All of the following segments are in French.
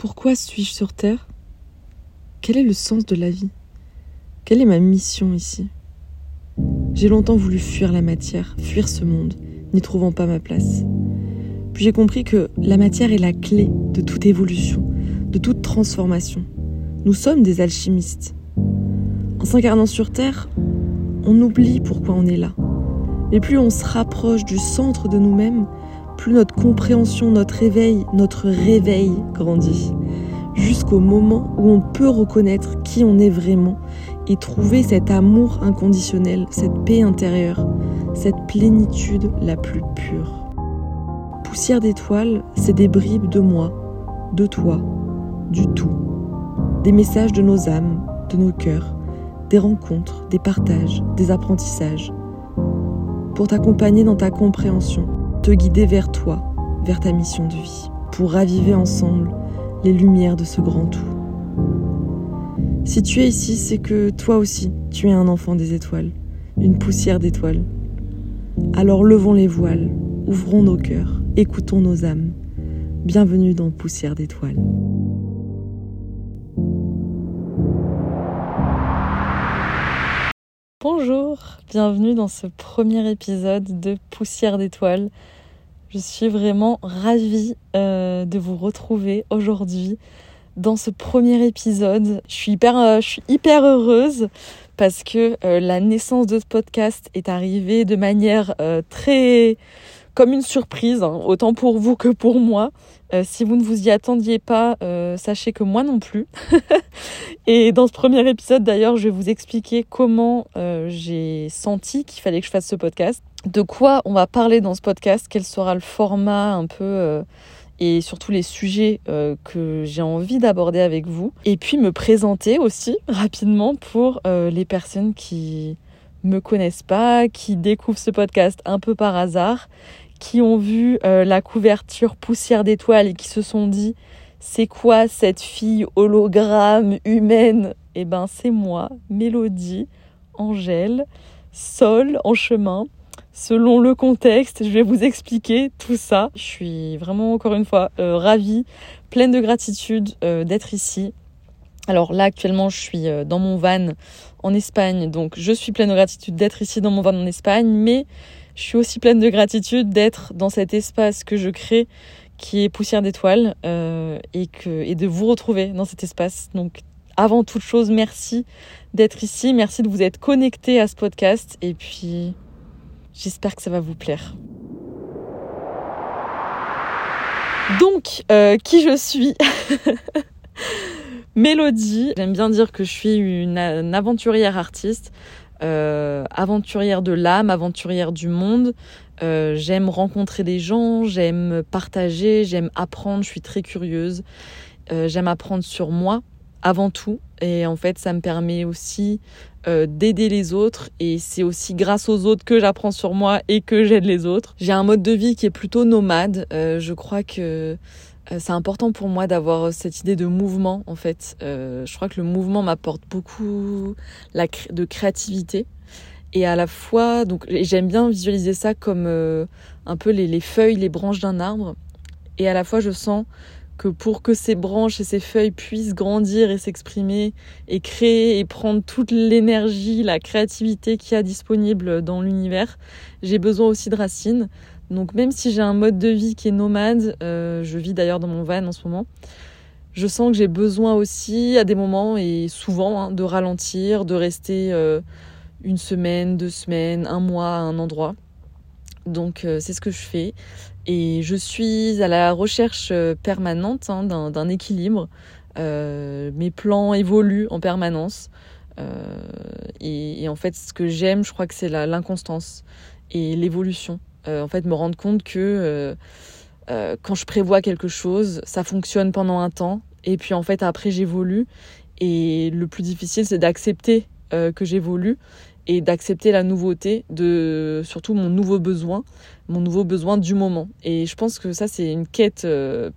Pourquoi suis-je sur Terre? Quel est le sens de la vie? Quelle est ma mission ici? J'ai longtemps voulu fuir la matière, fuir ce monde, n'y trouvant pas ma place. Puis j'ai compris que la matière est la clé de toute évolution, de toute transformation. Nous sommes des alchimistes. En s'incarnant sur Terre, on oublie pourquoi on est là. Mais plus on se rapproche du centre de nous-mêmes, plus notre compréhension, notre éveil, notre réveil grandit. Jusqu'au moment où on peut reconnaître qui on est vraiment et trouver cet amour inconditionnel, cette paix intérieure, cette plénitude la plus pure. Poussière d'étoiles, c'est des bribes de moi, de toi, du tout. Des messages de nos âmes, de nos cœurs, des rencontres, des partages, des apprentissages. Pour t'accompagner dans ta compréhension, te guider vers toi, vers ta mission de vie, pour raviver ensemble les lumières de ce grand tout. Si tu es ici, c'est que toi aussi, tu es un enfant des étoiles, une poussière d'étoiles. Alors levons les voiles, ouvrons nos cœurs, écoutons nos âmes. Bienvenue dans Poussière d'étoiles. Bonjour, bienvenue dans ce premier épisode de Poussière d'étoiles. Je suis vraiment ravie euh, de vous retrouver aujourd'hui dans ce premier épisode. Je suis hyper, euh, je suis hyper heureuse parce que euh, la naissance de ce podcast est arrivée de manière très comme une surprise, hein, autant pour vous que pour moi. Euh, si vous ne vous y attendiez pas, euh, sachez que moi non plus. et dans ce premier épisode, d'ailleurs, je vais vous expliquer comment euh, j'ai senti qu'il fallait que je fasse ce podcast, de quoi on va parler dans ce podcast, quel sera le format un peu et surtout les sujets que j'ai envie d'aborder avec vous. Et puis me présenter aussi rapidement pour les personnes qui me connaissent pas, qui découvrent ce podcast un peu par hasard qui ont vu euh, la couverture poussière d'étoiles et qui se sont dit c'est quoi cette fille hologramme humaine? Eh ben c'est moi, Mélodie, Angèle, Sol en chemin. Selon le contexte, je vais vous expliquer tout ça. Je suis vraiment encore une fois euh, ravie, pleine de gratitude euh, d'être ici. Alors là actuellement je suis dans mon van en Espagne, donc je suis pleine de gratitude d'être ici dans mon van en Espagne, mais je suis aussi pleine de gratitude d'être dans cet espace que je crée qui est Poussière d'étoiles euh, et, de vous retrouver dans cet espace. Donc avant toute chose, merci d'être ici, merci de vous être connecté à ce podcast et puis j'espère que ça va vous plaire. Donc, euh, qui je suis? Mélodie, j'aime bien dire que je suis une aventurière artiste. Euh, aventurière de l'âme, aventurière du monde. Euh, j'aime rencontrer des gens, j'aime partager, j'aime apprendre, je suis très curieuse. Euh, j'aime apprendre sur moi avant tout. Et en fait, ça me permet aussi d'aider les autres. Et c'est aussi grâce aux autres que j'apprends sur moi et que j'aide les autres. J'ai un mode de vie qui est plutôt nomade. je crois que c'est important pour moi d'avoir cette idée de mouvement en fait. Euh, je crois que le mouvement m'apporte beaucoup de créativité et à la fois donc j'aime bien visualiser ça comme euh, un peu les, feuilles, les branches d'un arbre et à la fois je sens que pour que ces branches et ces feuilles puissent grandir et s'exprimer et créer et prendre toute l'énergie, la créativité qu'il y a disponible dans l'univers, j'ai besoin aussi de racines. Donc même si j'ai un mode de vie qui est nomade, euh, je vis d'ailleurs dans mon van en ce moment, je sens que j'ai besoin aussi à des moments et souvent hein, de ralentir, de rester euh, une semaine, deux semaines, un mois à un endroit. Donc euh, c'est ce que je fais et je suis à la recherche permanente hein, d'un équilibre. mes plans évoluent en permanence et, et, en fait ce que j'aime, je crois que c'est l'inconstance et l'évolution. Euh, en fait, me rendre compte que euh, euh, quand je prévois quelque chose, ça fonctionne pendant un temps, et puis en fait, après, j'évolue. Et le plus difficile, c'est d'accepter que j'évolue et d'accepter la nouveauté de surtout mon nouveau besoin, mon nouveau besoin du moment. Et je pense que ça, c'est une quête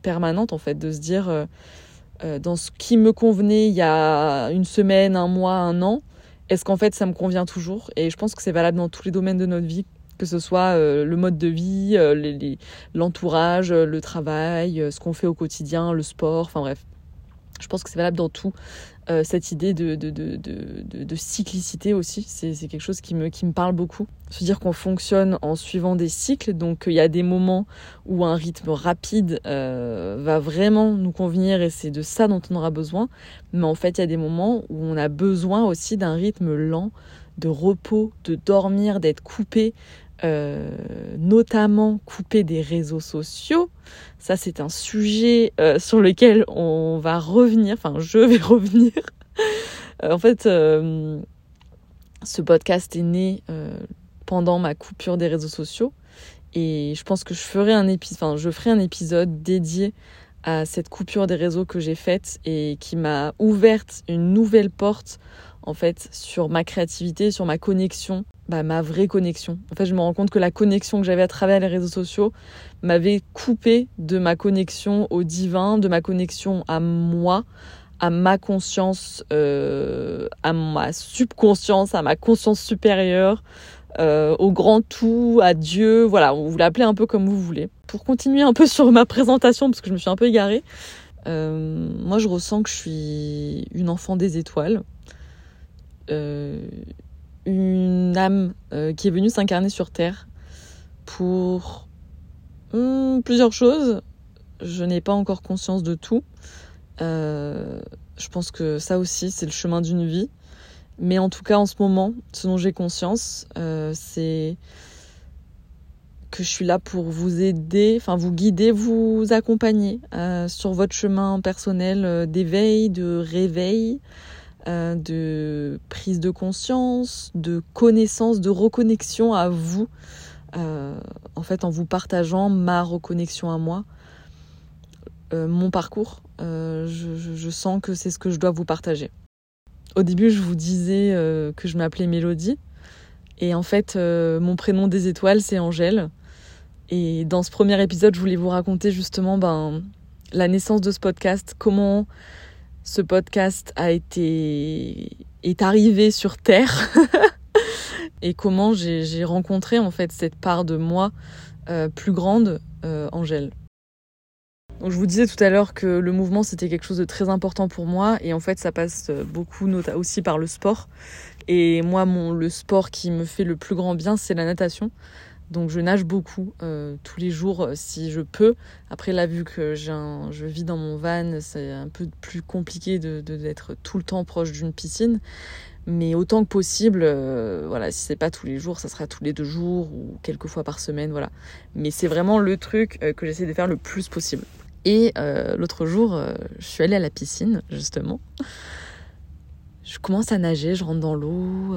permanente, en fait, de se dire dans ce qui me convenait il y a une semaine, un mois, un an, est-ce qu'en fait ça me convient toujours? Et je pense que c'est valable dans tous les domaines de notre vie, que ce soit euh, le mode de vie, euh, l'entourage, euh, le travail, ce qu'on fait au quotidien, le sport, enfin bref. Je pense que c'est valable dans tout. Cette idée de, de, de, de cyclicité aussi, c'est quelque chose qui me, qui me parle beaucoup. Se dire qu'on fonctionne en suivant des cycles, donc il y a des moments où un rythme rapide va vraiment nous convenir et c'est de ça dont on aura besoin. Mais en fait, il y a des moments où on a besoin aussi d'un rythme lent, de repos, de dormir, d'être coupé, euh, notamment coupé des réseaux sociaux. Ça, c'est un sujet euh, sur lequel on va revenir, enfin, je vais revenir. Euh, en fait, ce podcast est né pendant ma coupure des réseaux sociaux et je pense que je ferai un épisode, je ferai un épisode dédié à cette coupure des réseaux que j'ai faite et qui m'a ouverte une nouvelle porte en fait sur ma créativité, sur ma connexion, bah, ma vraie connexion. En fait, je me rends compte que la connexion que j'avais à travers les réseaux sociaux m'avait coupé de ma connexion au divin, de ma connexion à moi, à ma conscience, euh, à ma subconscience, à ma conscience supérieure, euh, au grand tout, à Dieu, voilà, vous l'appelez un peu comme vous voulez. Pour continuer un peu sur ma présentation, parce que je me suis un peu égarée, euh, moi je ressens que je suis une enfant des étoiles. Une âme euh, qui est venue s'incarner sur Terre pour hmm, plusieurs choses. Je n'ai pas encore conscience de tout. Euh, je pense que ça aussi, c'est le chemin d'une vie. Mais en tout cas, en ce moment, ce dont j'ai conscience, c'est que je suis là pour vous aider, enfin vous guider, vous accompagner sur votre chemin personnel d'éveil, de réveil, euh, de prise de conscience, de connaissance, de reconnexion à vous, euh, en fait en vous partageant ma reconnexion à moi, euh, mon parcours. Je, sens que c'est ce que je dois vous partager. Au début, je vous disais que je m'appelais Mélodie. Et en fait, mon prénom des étoiles, c'est Angèle. Et dans ce premier épisode, je voulais vous raconter justement ben, la naissance de ce podcast, comment ce podcast a été est arrivé sur terre et comment j'ai rencontré en fait cette part de moi euh, plus grande, euh, Angèle. Donc, je vous disais tout à l'heure que le mouvement c'était quelque chose de très important pour moi et en fait ça passe beaucoup aussi par le sport. Et moi, mon, le sport qui me fait le plus grand bien, c'est la natation. Donc je nage beaucoup euh, tous les jours euh, si je peux. Après là, vu que je vis dans mon van, c'est un peu plus compliqué d'être tout le temps proche d'une piscine. Mais autant que possible, euh, voilà, si c'est pas tous les jours, ça sera tous les deux jours ou quelques fois par semaine, voilà. Mais c'est vraiment le truc que j'essaie de faire le plus possible. Et l'autre jour, je suis allée à la piscine, justement. Je commence à nager, je rentre dans l'eau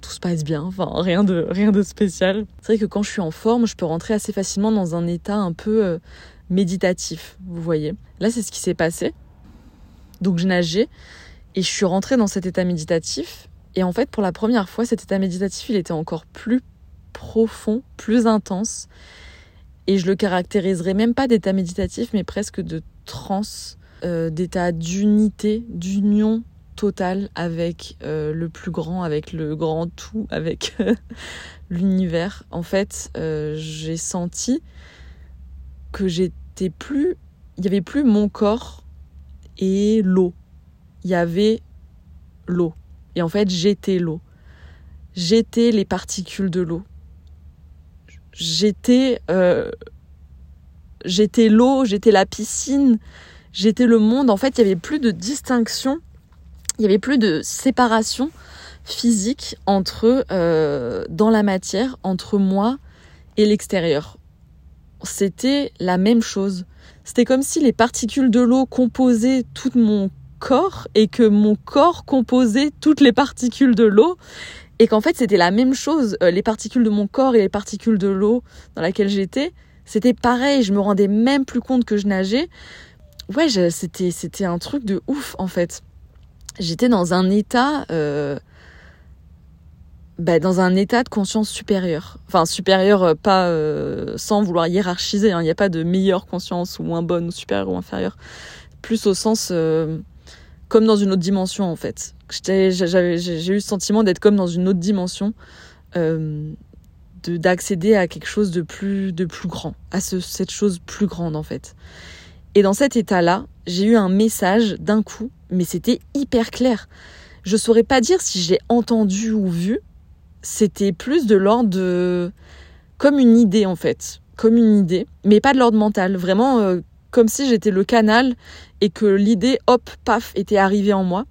tout se passe bien, enfin rien de, rien de spécial. C'est vrai que quand je suis en forme, je peux rentrer assez facilement dans un état un peu euh, méditatif, vous voyez. Là, c'est ce qui s'est passé. Donc je nageais et je suis rentrée dans cet état méditatif. Et en fait, pour la première fois, cet état méditatif, il était encore plus profond, plus intense. Et je le caractériserais même pas d'état méditatif, mais presque de transe, euh, d'état d'unité, d'union avec euh, le plus grand, avec le grand tout, avec euh, l'univers. En fait, euh, j'ai senti que j'étais plus. Il n'y avait plus mon corps et l'eau. Il y avait l'eau. Et en fait, j'étais l'eau. J'étais les particules de l'eau. J'étais. j'étais l'eau, j'étais la piscine, j'étais le monde. En fait, il n'y avait plus de distinction il y avait plus de séparation physique entre euh, dans la matière entre moi et l'extérieur. C'était la même chose. C'était comme si les particules de l'eau composaient tout mon corps et que mon corps composait toutes les particules de l'eau et qu'en fait c'était la même chose. Euh, les particules de mon corps et les particules de l'eau dans laquelle j'étais, c'était pareil. Je me rendais même plus compte que je nageais. Ouais, c'était c'était un truc de ouf en fait j'étais dans un état euh, bah, dans un état de conscience supérieure. Enfin, supérieure, euh, pas euh, sans vouloir hiérarchiser. Hein. Il n'y a pas de meilleure conscience ou moins bonne ou supérieure ou inférieure. Plus au sens comme dans une autre dimension, en fait. J'ai eu le sentiment d'être comme dans une autre dimension, d'accéder à quelque chose de plus, de plus grand, à ce, cette chose plus grande, en fait. Et dans cet état-là, j'ai eu un message d'un coup, mais c'était hyper clair. Je saurais pas dire si j'ai entendu ou vu. C'était plus de l'ordre de comme une idée en fait, comme une idée, mais pas de l'ordre mental, vraiment euh, comme si j'étais le canal et que l'idée hop paf était arrivée en moi.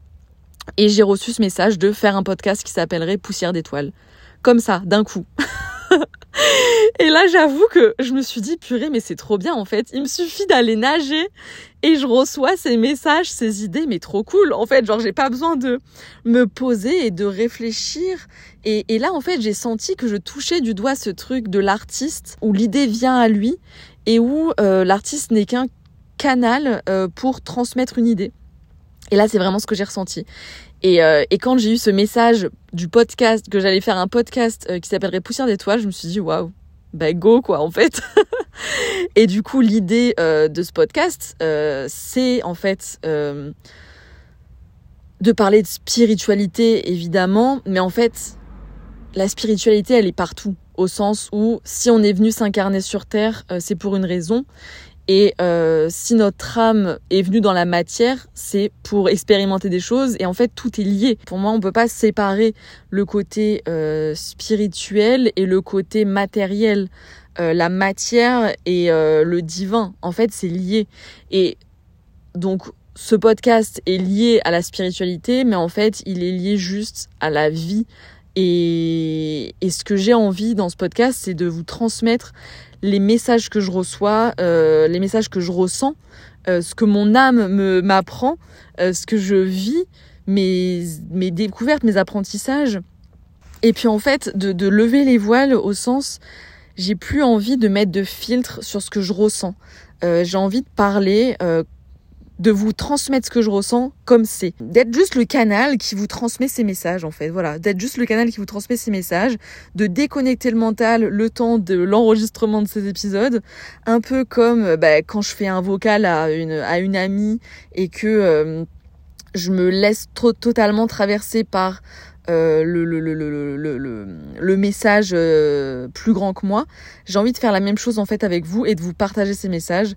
Et j'ai reçu ce message de faire un podcast qui s'appellerait Poussière d'étoiles. Comme ça, d'un coup. et là, j'avoue que je me suis dit, purée, mais c'est trop bien en fait. Il me suffit d'aller nager et je reçois ces messages, ces idées, mais trop cool. En fait, genre, j'ai pas besoin de me poser et de réfléchir. Et, là, en fait, j'ai senti que je touchais du doigt ce truc de l'artiste où l'idée vient à lui et où euh, l'artiste n'est qu'un canal euh, pour transmettre une idée. Et là, c'est vraiment ce que j'ai ressenti. Et, euh, et, quand j'ai eu ce message du podcast, que j'allais faire un podcast euh, qui s'appellerait Poussière d'étoiles, je me suis dit, waouh, bah go quoi en fait. et du coup, l'idée euh, de ce podcast, c'est en fait de parler de spiritualité, évidemment, mais en fait, la spiritualité, elle est partout, au sens où si on est venu s'incarner sur Terre, c'est pour une raison. Et euh, si notre âme est venue dans la matière, c'est pour expérimenter des choses. Et en fait, tout est lié. Pour moi, on peut pas séparer le côté euh, spirituel et le côté matériel. Euh, la matière et le divin, en fait, c'est lié. Et donc, ce podcast est lié à la spiritualité, mais en fait, il est lié juste à la vie. Et ce que j'ai envie dans ce podcast, c'est de vous transmettre les messages que je reçois, euh, les messages que je ressens, euh, ce que mon âme me m'apprend, euh, ce que je vis, mes, mes découvertes, mes apprentissages. Et puis en fait, de, de lever les voiles au sens, j'ai plus envie de mettre de filtre sur ce que je ressens. j'ai envie de parler de vous transmettre ce que je ressens comme c'est. D'être juste le canal qui vous transmet ces messages, en fait. Voilà. D'être juste le canal qui vous transmet ces messages. De déconnecter le mental le temps de l'enregistrement de ces épisodes. Un peu comme bah, quand je fais un vocal à une, à une amie et que euh, je me laisse trop, totalement traverser par euh, le, le, le, le, le, message euh, plus grand que moi. J'ai envie de faire la même chose en fait avec vous et de vous partager ces messages.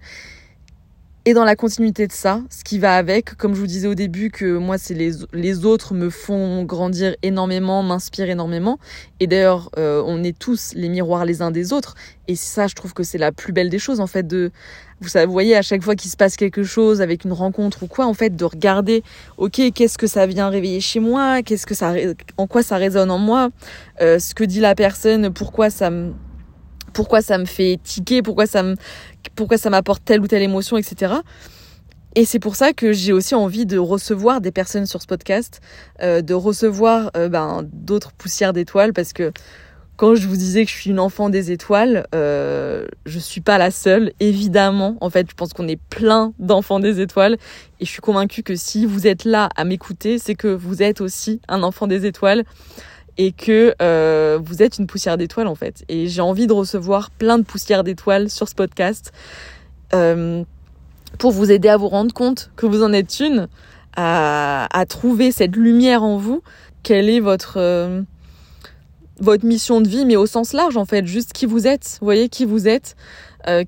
Et dans la continuité de ça, ce qui va avec, comme je vous disais au début, que moi, c'est les, les autres me font grandir énormément, m'inspirent énormément. Et d'ailleurs, euh, on est tous les miroirs les uns des autres. Et ça, je trouve que c'est la plus belle des choses, en fait, de, vous, savez, voyez, à chaque fois qu'il se passe quelque chose avec une rencontre ou quoi, en fait, de regarder, ok, qu'est-ce que ça vient réveiller chez moi, qu'est-ce que ça, en quoi ça résonne en moi, euh, ce que dit la personne, pourquoi ça me, pourquoi ça me fait tiquer, pourquoi ça me, pourquoi ça m'apporte telle ou telle émotion, etc. Et c'est pour ça que j'ai aussi envie de recevoir des personnes sur ce podcast, euh, de recevoir euh, ben, d'autres poussières d'étoiles, parce que quand je vous disais que je suis une enfant des étoiles, euh, je suis pas la seule, évidemment. En fait, je pense qu'on est plein d'enfants des étoiles, et je suis convaincue que si vous êtes là à m'écouter, c'est que vous êtes aussi un enfant des étoiles et que euh, vous êtes une poussière d'étoiles en fait. Et j'ai envie de recevoir plein de poussières d'étoiles sur ce podcast euh, pour vous aider à vous rendre compte que vous en êtes une, à, trouver cette lumière en vous. Quelle est votre euh, votre mission de vie, mais au sens large en fait, juste qui vous êtes. Vous voyez qui vous êtes.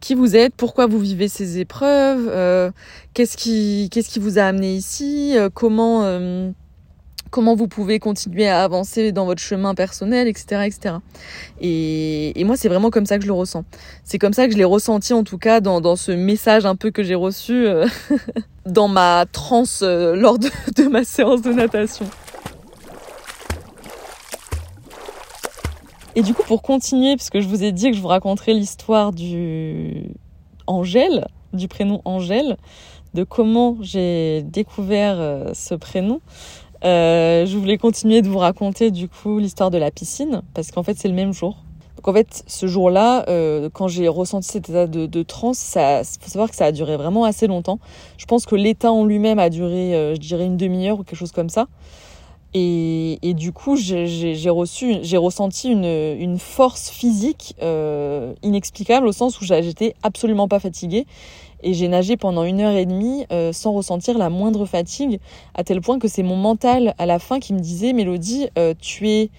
Qui vous êtes, pourquoi vous vivez ces épreuves, qu'est-ce qui qu'est-ce qui vous a amené ici, comment comment vous pouvez continuer à avancer dans votre chemin personnel, etc. etc. Et, moi, c'est vraiment comme ça que je le ressens. C'est comme ça que je l'ai ressenti, en tout cas, dans, ce message un peu que j'ai reçu euh, dans ma transe euh, lors de, de ma séance de natation. Et du coup, pour continuer, puisque je vous ai dit que je vous raconterai l'histoire du Angèle, du prénom Angèle, de comment j'ai découvert euh, ce prénom. Euh, je voulais continuer de vous raconter du coup l'histoire de la piscine parce qu'en fait c'est le même jour. Donc en fait ce jour-là, euh, quand j'ai ressenti cet état de, transe, ça faut savoir que ça a duré vraiment assez longtemps. Je pense que l'état en lui-même a duré, euh, je dirais une demi-heure ou quelque chose comme ça. Et, et du coup j'ai reçu, j'ai ressenti une, une force physique inexplicable au sens où j'étais absolument pas fatiguée et j'ai nagé pendant une heure et demie euh, sans ressentir la moindre fatigue, à tel point que c'est mon mental à la fin qui me disait Mélodie, euh, tu es.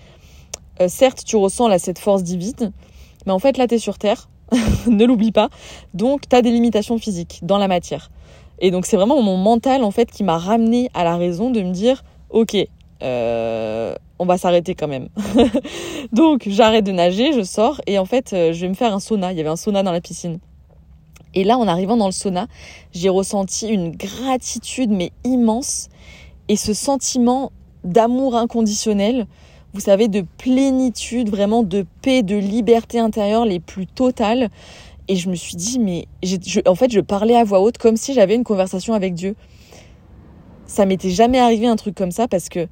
Euh, certes, tu ressens là cette force divine, mais en fait là, tu es sur Terre, ne l'oublie pas. Donc, tu as des limitations physiques dans la matière. Et donc, c'est vraiment mon mental, en fait, qui m'a ramené à la raison de me dire, ok, on va s'arrêter quand même. donc, j'arrête de nager, je sors, et en fait, je vais me faire un sauna. Il y avait un sauna dans la piscine. Et là, en arrivant dans le sauna, j'ai ressenti une gratitude, mais immense, et ce sentiment d'amour inconditionnel vous savez, de plénitude, vraiment de paix, de liberté intérieure les plus totales. Et je me suis dit, mais en fait, je parlais à voix haute comme si j'avais une conversation avec Dieu. Ça m'était jamais arrivé un truc comme ça parce que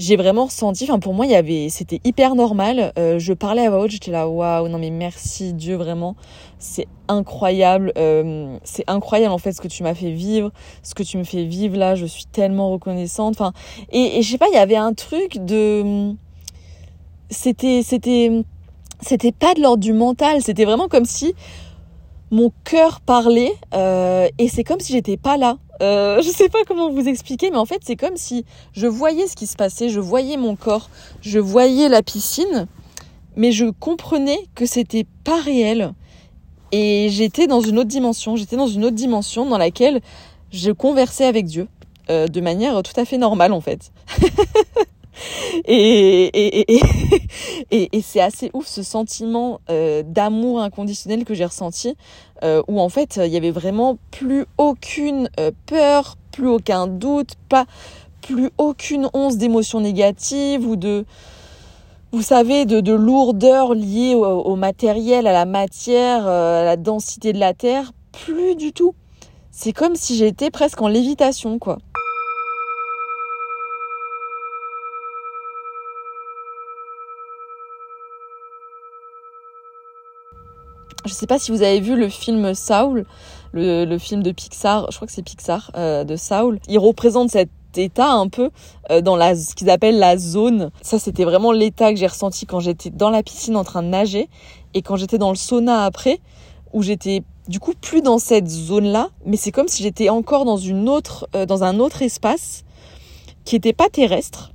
j'ai vraiment ressenti, enfin pour moi, il y c'était hyper normal. Euh, je parlais à voix j'étais là, waouh, non mais merci Dieu vraiment, c'est incroyable, euh, c'est incroyable en fait ce que tu m'as fait vivre, ce que tu me fais vivre là, je suis tellement reconnaissante. Et je sais pas, il y avait un truc de c'était c'était c'était pas de l'ordre du mental, c'était vraiment comme si mon cœur parlait euh, et c'est comme si j'étais pas là. Euh, je sais pas comment vous expliquer, mais en fait c'est comme si je voyais ce qui se passait, je voyais mon corps, je voyais la piscine, mais je comprenais que c'était pas réel et j'étais dans une autre dimension. J'étais dans une autre dimension dans laquelle je conversais avec Dieu euh, de manière tout à fait normale en fait. et, et, et, et c'est assez ouf ce sentiment euh, d'amour inconditionnel que j'ai ressenti, euh, où en fait il y avait vraiment plus aucune euh, peur, plus aucun doute, pas plus aucune once d'émotion négative ou de vous savez, de, de lourdeur liée au, au, matériel, à la matière, à la densité de la terre, plus du tout. C'est comme si j'étais presque en lévitation, quoi. Je sais pas si vous avez vu le film Saul, le, film de Pixar, je crois que c'est Pixar, euh, de Saul. Il représente cet état un peu euh, dans la, ce qu'ils appellent la zone. Ça, c'était vraiment l'état que j'ai ressenti quand j'étais dans la piscine en train de nager et quand j'étais dans le sauna après, où j'étais du coup plus dans cette zone-là, mais c'est comme si j'étais encore dans une autre, euh, dans un autre espace qui n'était pas terrestre,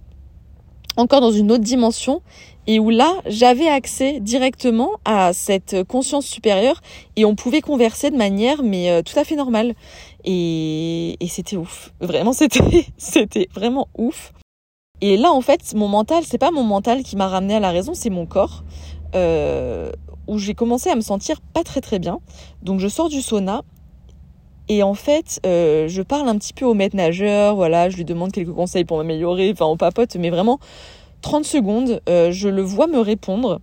encore dans une autre dimension et où là, j'avais accès directement à cette conscience supérieure et on pouvait converser de manière mais euh, tout à fait normale. Et, et c'était ouf. Vraiment, c'était, c'était vraiment ouf. Et là, en fait, mon mental, c'est pas mon mental qui m'a ramené à la raison, c'est mon corps. Euh, où j'ai commencé à me sentir pas très très bien. Donc je sors du sauna et en fait, euh, je parle un petit peu au maître nageur, voilà, je lui demande quelques conseils pour m'améliorer, enfin on papote, mais vraiment 30 secondes, euh, je le vois me répondre.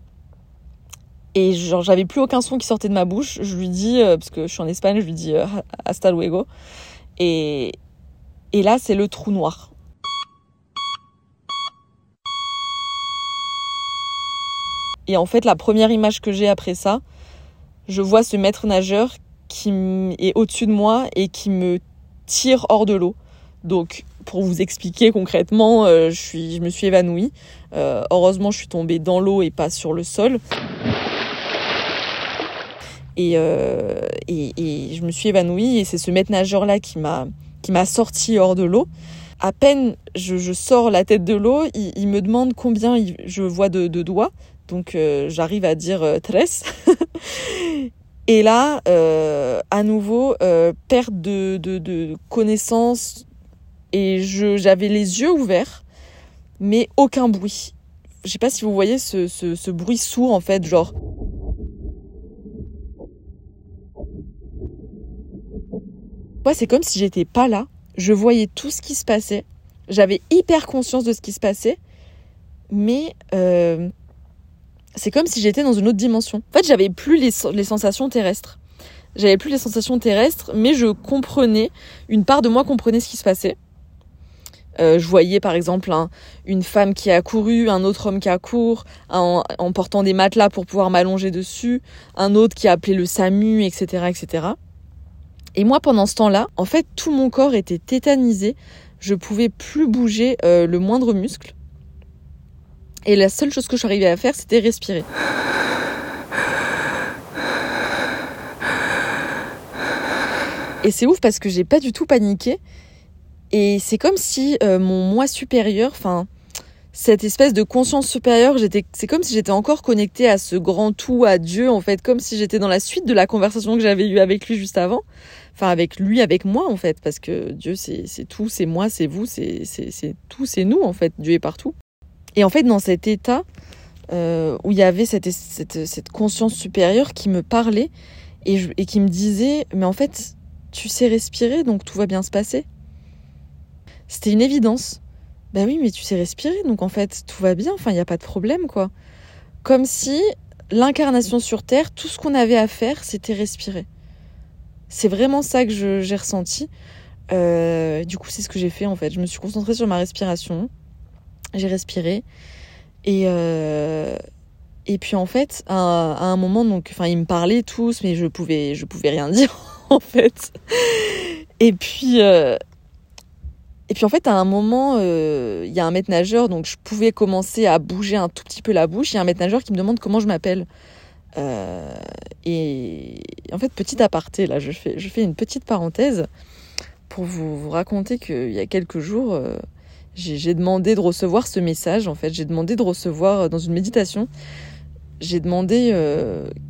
Et genre, j'avais plus aucun son qui sortait de ma bouche. Je lui dis, euh, parce que je suis en Espagne, je lui dis euh, hasta luego. Et, et là, c'est le trou noir. Et en fait, la première image que j'ai après ça, je vois ce maître nageur qui est au-dessus de moi et qui me tire hors de l'eau. Donc, pour vous expliquer concrètement, euh, je, me suis évanouie. Euh, heureusement, je suis tombée dans l'eau et pas sur le sol. Et, euh, je me suis évanouie et c'est ce maître nageur là qui m'a qui m'a sorti hors de l'eau. À peine je, sors la tête de l'eau, il, me demande combien je vois de, de doigts. Donc j'arrive à dire tresse. et là, à nouveau, perte de, de, de connaissance, et j'avais les yeux ouverts, mais aucun bruit. Je sais pas si vous voyez ce, ce, bruit sourd en fait, genre. Ouais, c'est comme si j'étais pas là. Je voyais tout ce qui se passait. J'avais hyper conscience de ce qui se passait, mais euh, c'est comme si j'étais dans une autre dimension. En fait, j'avais plus les, les sensations terrestres. J'avais plus les sensations terrestres, mais je comprenais, une part de moi comprenait ce qui se passait. Euh, je voyais par exemple une femme qui a couru, un autre homme qui a couru, en, portant des matelas pour pouvoir m'allonger dessus, un autre qui a appelé le SAMU, etc., etc. Et moi, pendant ce temps-là, en fait, tout mon corps était tétanisé. Je pouvais plus bouger euh, le moindre muscle. Et la seule chose que je à faire, c'était respirer. Et c'est ouf parce que j'ai pas du tout paniqué. Et c'est comme si euh, mon moi supérieur, enfin, cette espèce de conscience supérieure, j'étais, c'est comme si j'étais encore connectée à ce grand tout, à Dieu, en fait, comme si j'étais dans la suite de la conversation que j'avais eue avec lui juste avant. Enfin, avec lui, avec moi, en fait, parce que Dieu, c'est, tout, c'est moi, c'est vous, c'est, c'est, tout, c'est nous, en fait. Dieu est partout. Et en fait, dans cet état euh, où il y avait cette, cette, conscience supérieure qui me parlait et qui me disait, mais en fait, tu sais respirer, donc tout va bien se passer. C'était une évidence. Ben oui, mais tu sais respirer, donc en fait, tout va bien, enfin, il n'y a pas de problème, quoi. Comme si l'incarnation sur Terre, tout ce qu'on avait à faire, c'était respirer. C'est vraiment ça que j'ai ressenti. Euh, du coup, c'est ce que j'ai fait, en fait. Je me suis concentrée sur ma respiration. J'ai respiré. Et, euh, et puis, en fait, à, un moment, donc, enfin, ils me parlaient tous, mais je pouvais, je pouvais rien dire, en fait. Et puis, euh, et puis en fait, à un moment, euh, il y a un maître nageur, donc je pouvais commencer à bouger un tout petit peu la bouche. Il y a un maître nageur qui me demande comment je m'appelle. Euh, et en fait, petit aparté, là, je fais, je fais une petite parenthèse pour vous, vous raconter qu'il y a quelques jours, euh, j'ai demandé de recevoir ce message. En fait, j'ai demandé de recevoir dans une méditation. J'ai demandé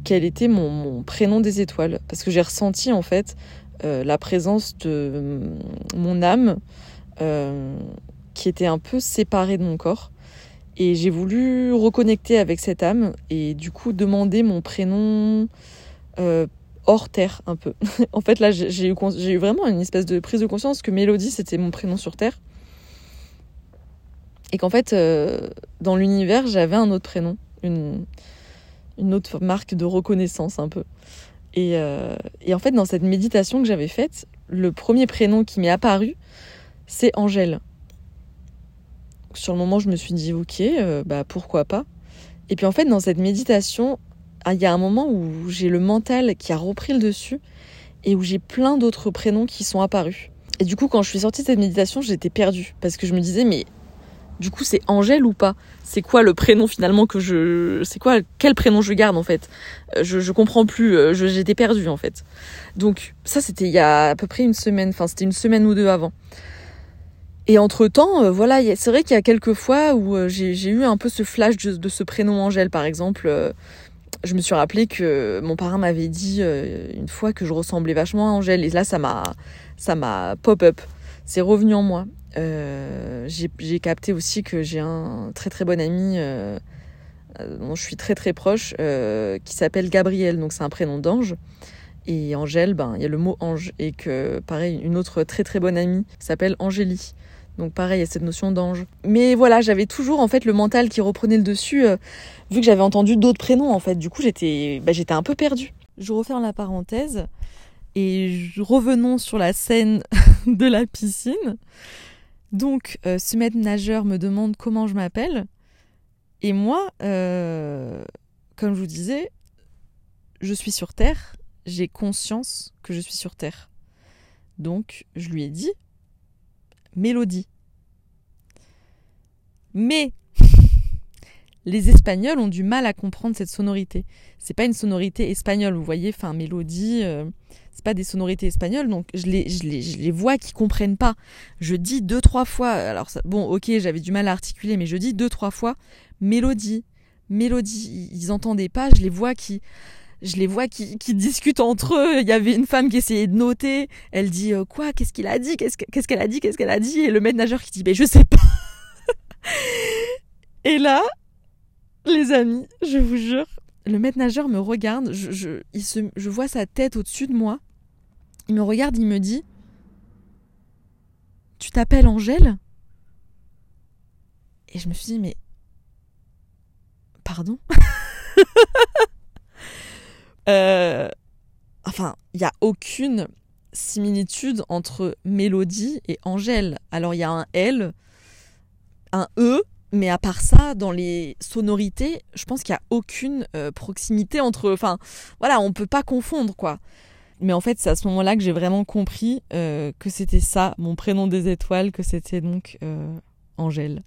quel était mon, prénom des étoiles parce que j'ai ressenti en fait la présence de mon âme euh, qui était un peu séparée de mon corps. Et j'ai voulu reconnecter avec cette âme et du coup demander mon prénom euh, hors terre un peu. en fait là j'ai eu, vraiment une espèce de prise de conscience que Mélodie c'était mon prénom sur terre. Et qu'en fait euh, dans l'univers j'avais un autre prénom, une, autre marque de reconnaissance un peu. Et, et en fait dans cette méditation que j'avais faite, le premier prénom qui m'est apparu, c'est Angèle. Sur le moment, je me suis dit, ok, euh, bah pourquoi pas. Et puis en fait, dans cette méditation, ah, il y a un moment où j'ai le mental qui a repris le dessus et où j'ai plein d'autres prénoms qui sont apparus. Et du coup, quand je suis sortie de cette méditation, j'étais perdue parce que je me disais, mais du coup, c'est Angèle ou pas? C'est quoi le prénom finalement que je. C'est quoi Quel prénom je garde en fait? Je, je comprends plus. euh, J'étais perdue en fait. Donc, ça, c'était il y a à peu près une semaine. Enfin, c'était une semaine ou deux avant. Et entre temps, euh, voilà, c'est vrai qu'il y a quelques fois où euh, j'ai eu un peu ce flash de, ce prénom Angèle, par exemple. Euh, je me suis rappelé que mon parrain m'avait dit une fois que je ressemblais vachement à Angèle, et là, ça m'a, ça m'a pop-up. C'est revenu en moi. J'ai capté aussi que j'ai un très très bon ami dont je suis très très proche, qui s'appelle Gabriel, donc c'est un prénom d'ange. Et Angèle, ben il y a le mot ange, et que pareil, une autre très très bonne amie s'appelle Angélie. Donc pareil, il y a cette notion d'ange. Mais voilà, j'avais toujours en fait le mental qui reprenait le dessus, euh, vu que j'avais entendu d'autres prénoms en fait. Du coup, j'étais bah, j'étais un peu perdue. Je referme la parenthèse et revenons sur la scène de la piscine. Donc, euh, ce maître nageur me demande comment je m'appelle. Et moi, euh, comme je vous disais, je suis sur Terre. J'ai conscience que je suis sur Terre. Donc, je lui ai dit mélodie. Mais les Espagnols ont du mal à comprendre cette sonorité. C'est pas une sonorité espagnole, vous voyez, enfin mélodie, euh, c'est pas des sonorités espagnoles, donc je les, je les, je vois qui comprennent pas. Je dis deux trois fois, alors ça, bon, ok, j'avais du mal à articuler, mais je dis deux trois fois mélodie, mélodie. Ils entendaient pas, je les vois qui je les vois qui, discutent entre eux. Il y avait une femme qui essayait de noter. Elle dit euh, quoi? Qu'est-ce qu'il a dit? Qu'est-ce qu'elle qu a dit? Qu'est-ce qu'elle a dit? Et le maître nageur qui dit ben je sais pas. Et là, les amis, je vous jure, le maître nageur me regarde. Je, je, il se, je vois sa tête au-dessus de moi. Il me regarde, il me dit Tu t'appelles Angèle? Et je me suis dit mais pardon? euh, enfin, il n'y a aucune similitude entre Mélodie et Angèle. Alors, il y a un L, un E, mais à part ça, dans les sonorités, je pense qu'il n'y a aucune euh, proximité entre. Enfin, voilà, on ne peut pas confondre, quoi. Mais en fait, c'est à ce moment-là que j'ai vraiment compris euh, que c'était ça, mon prénom des étoiles, que c'était donc Angèle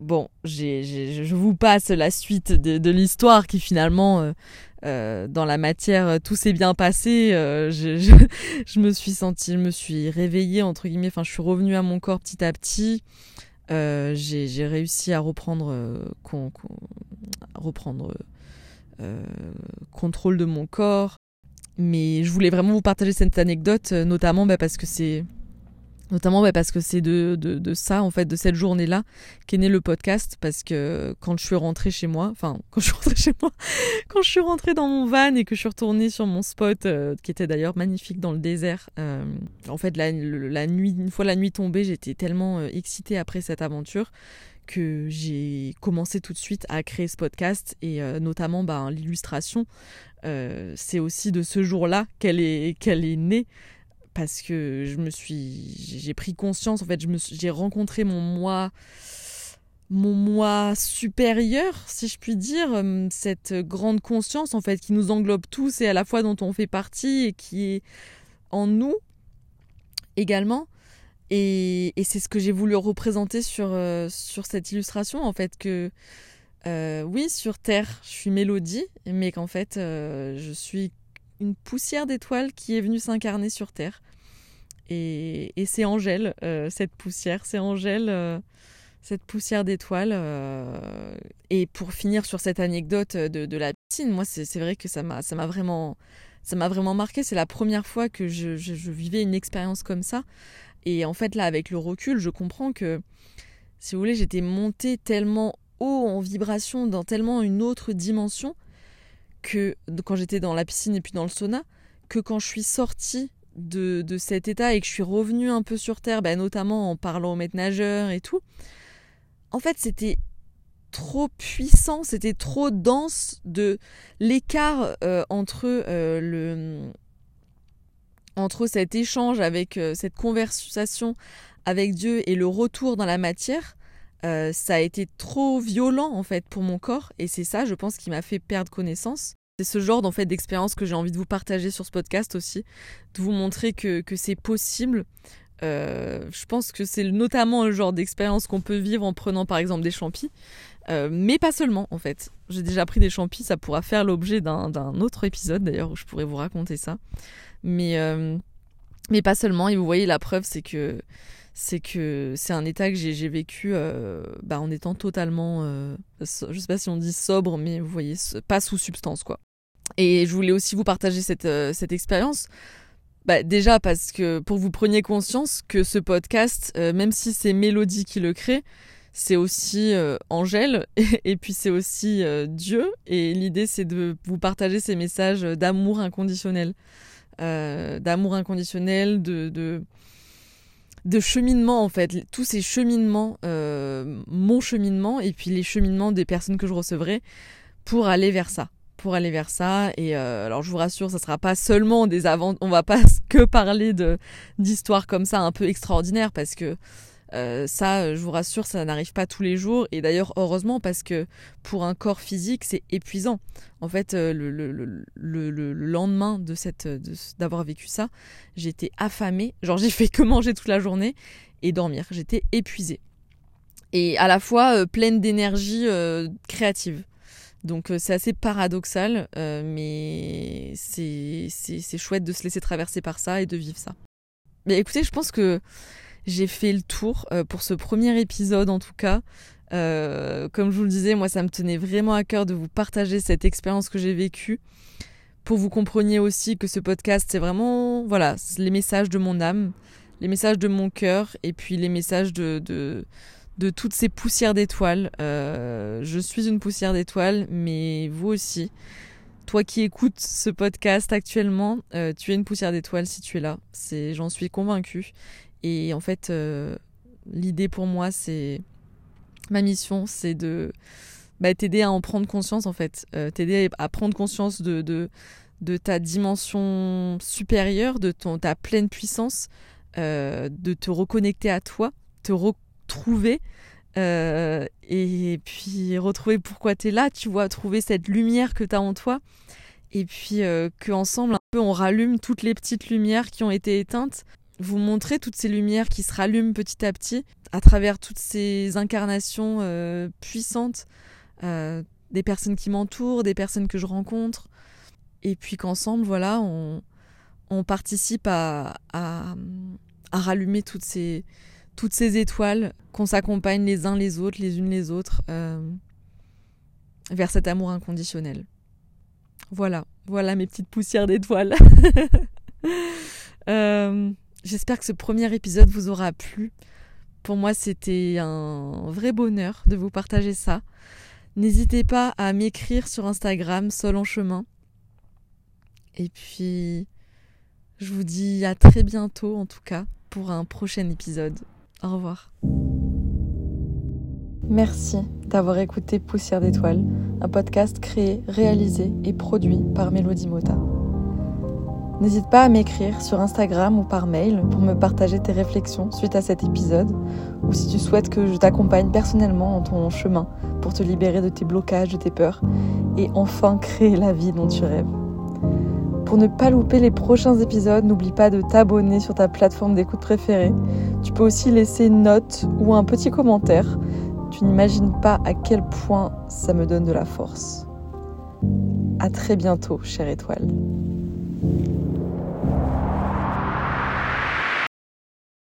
bon, je vous passe la suite de, l'histoire qui finalement, euh, euh, dans la matière, tout s'est bien passé. Euh, je, me suis sentie, je me suis réveillée entre guillemets. Enfin, je suis revenue à mon corps petit à petit. j'ai réussi à reprendre, reprendre contrôle de mon corps. Mais je voulais vraiment vous partager cette anecdote, notamment bah, parce que c'est Notamment bah, parce que c'est de, de, ça, en fait, de cette journée-là, qu'est né le podcast. Parce que quand je suis rentrée chez moi, enfin, quand je suis rentrée chez moi, quand je suis rentrée dans mon van et que je suis retournée sur mon spot, euh, qui était d'ailleurs magnifique dans le désert, euh, en fait, nuit, une fois la nuit tombée, j'étais tellement euh, excitée après cette aventure que j'ai commencé tout de suite à créer ce podcast et notamment bah, l'illustration. c'est aussi de ce jour-là qu'elle est, qu'elle est née parce que je me suis j'ai pris conscience en fait j'ai rencontré mon moi mon moi supérieur si je puis dire euh, cette grande conscience en fait qui nous englobe tous et à la fois dont on fait partie et qui est en nous également et, et c'est ce que j'ai voulu représenter sur euh, sur cette illustration en fait que euh, oui sur terre je suis mélodie mais qu'en fait je suis une poussière d'étoiles qui est venue s'incarner sur Terre. Et, c'est Angèle, euh, cette poussière, c'est Angèle, euh, cette poussière d'étoiles. Euh, et pour finir sur cette anecdote de, la piscine, moi c'est vrai que ça m'a vraiment, ça vraiment marqué. C'est la première fois que je, je vivais une expérience comme ça. Et en fait là, avec le recul, je comprends que, si vous voulez, j'étais montée tellement haut en vibration, dans tellement une autre dimension que quand j'étais dans la piscine et puis dans le sauna, que quand je suis sortie de, cet état et que je suis revenue un peu sur Terre, bah, notamment en parlant au maître nageur et tout, en fait c'était trop puissant, c'était trop dense de l'écart euh, entre euh, le entre cet échange avec euh, cette conversation avec Dieu et le retour dans la matière, ça a été trop violent en fait pour mon corps. Et c'est ça je pense qui m'a fait perdre connaissance c'est ce genre d'expérience que j'ai envie de vous partager sur ce podcast aussi, de vous montrer que, c'est possible. Euh, je pense que c'est notamment le genre d'expérience qu'on peut vivre en prenant par exemple des champis, euh, mais pas seulement en fait. J'ai déjà pris des champis, ça pourra faire l'objet d'un autre épisode d'ailleurs où je pourrais vous raconter ça. Mais, euh, mais pas seulement, et vous voyez la preuve c'est que c'est un état que j'ai vécu bah, en étant totalement, euh, je sais pas si on dit sobre, mais vous voyez, pas sous substance quoi. Et je voulais aussi vous partager cette, euh, cette expérience. Bah, déjà parce que pour vous preniez conscience que ce podcast, même si c'est Mélodie qui le crée, c'est aussi Angèle et, puis c'est aussi Dieu. Et l'idée c'est de vous partager ces messages d'amour inconditionnel. d'amour inconditionnel, de, de cheminement en fait, tous ces cheminements, euh, mon cheminement et puis les cheminements des personnes que je recevrai pour aller vers ça, pour aller vers ça. Et euh, alors je vous rassure, ça sera pas seulement des avant, on va pas que parler d'histoires comme ça un peu extraordinaires parce que euh, ça, je vous rassure, ça n'arrive pas tous les jours. Et d'ailleurs, heureusement, parce que pour un corps physique, c'est épuisant. En fait, euh, le, le, le, le lendemain de cette, d'avoir vécu ça, j'étais affamée. Genre, j'ai fait que manger toute la journée et dormir. J'étais épuisée. Et à la fois pleine d'énergie créative. Donc c'est assez paradoxal, mais c'est chouette de se laisser traverser par ça et de vivre ça. Mais écoutez, je pense que j'ai fait le tour euh, pour ce premier épisode en tout cas. Euh, comme je vous le disais, moi ça me tenait vraiment à cœur de vous partager cette expérience que j'ai vécue pour vous compreniez aussi que ce podcast c'est vraiment voilà les messages de mon âme, les messages de mon cœur et puis les messages de, de toutes ces poussières d'étoiles. Euh, je suis une poussière d'étoiles, mais vous aussi. Toi qui écoutes ce podcast actuellement, tu es une poussière d'étoiles si tu es là. C'est, j'en suis convaincue. Et en fait, euh, l'idée pour moi, c'est ma mission, c'est de bah, t'aider à en prendre conscience en fait, euh, t'aider à prendre conscience de, ta dimension supérieure, de ton, ta pleine puissance, euh, de te reconnecter à toi, te retrouver. et puis retrouver pourquoi tu es là, tu vois, trouver cette lumière que tu as en toi. Et puis qu'ensemble, un peu, on rallume toutes les petites lumières qui ont été éteintes vous montrer toutes ces lumières qui se rallument petit à petit à travers toutes ces incarnations euh, puissantes euh, des personnes qui m'entourent, des personnes que je rencontre, et puis qu'ensemble, voilà, on, on participe à, à, à, rallumer toutes ces, toutes ces étoiles, qu'on s'accompagne les uns les autres, les unes les autres, euh, vers cet amour inconditionnel. Voilà, voilà mes petites poussières d'étoiles. Euh, j'espère que ce premier épisode vous aura plu. Pour moi, c'était un vrai bonheur de vous partager ça. N'hésitez pas à m'écrire sur Instagram, Sol en chemin. Et puis, je vous dis à très bientôt, en tout cas, pour un prochain épisode. Au revoir. Merci d'avoir écouté Poussière d'étoiles, un podcast créé, réalisé et produit par Mélodie Mota. N'hésite pas à m'écrire sur Instagram ou par mail pour me partager tes réflexions suite à cet épisode, ou si tu souhaites que je t'accompagne personnellement dans ton chemin pour te libérer de tes blocages, de tes peurs, et enfin créer la vie dont tu rêves. Pour ne pas louper les prochains épisodes, n'oublie pas de t'abonner sur ta plateforme d'écoute préférée. Tu peux aussi laisser une note ou un petit commentaire. Tu n'imagines pas à quel point ça me donne de la force. À très bientôt, chère étoile.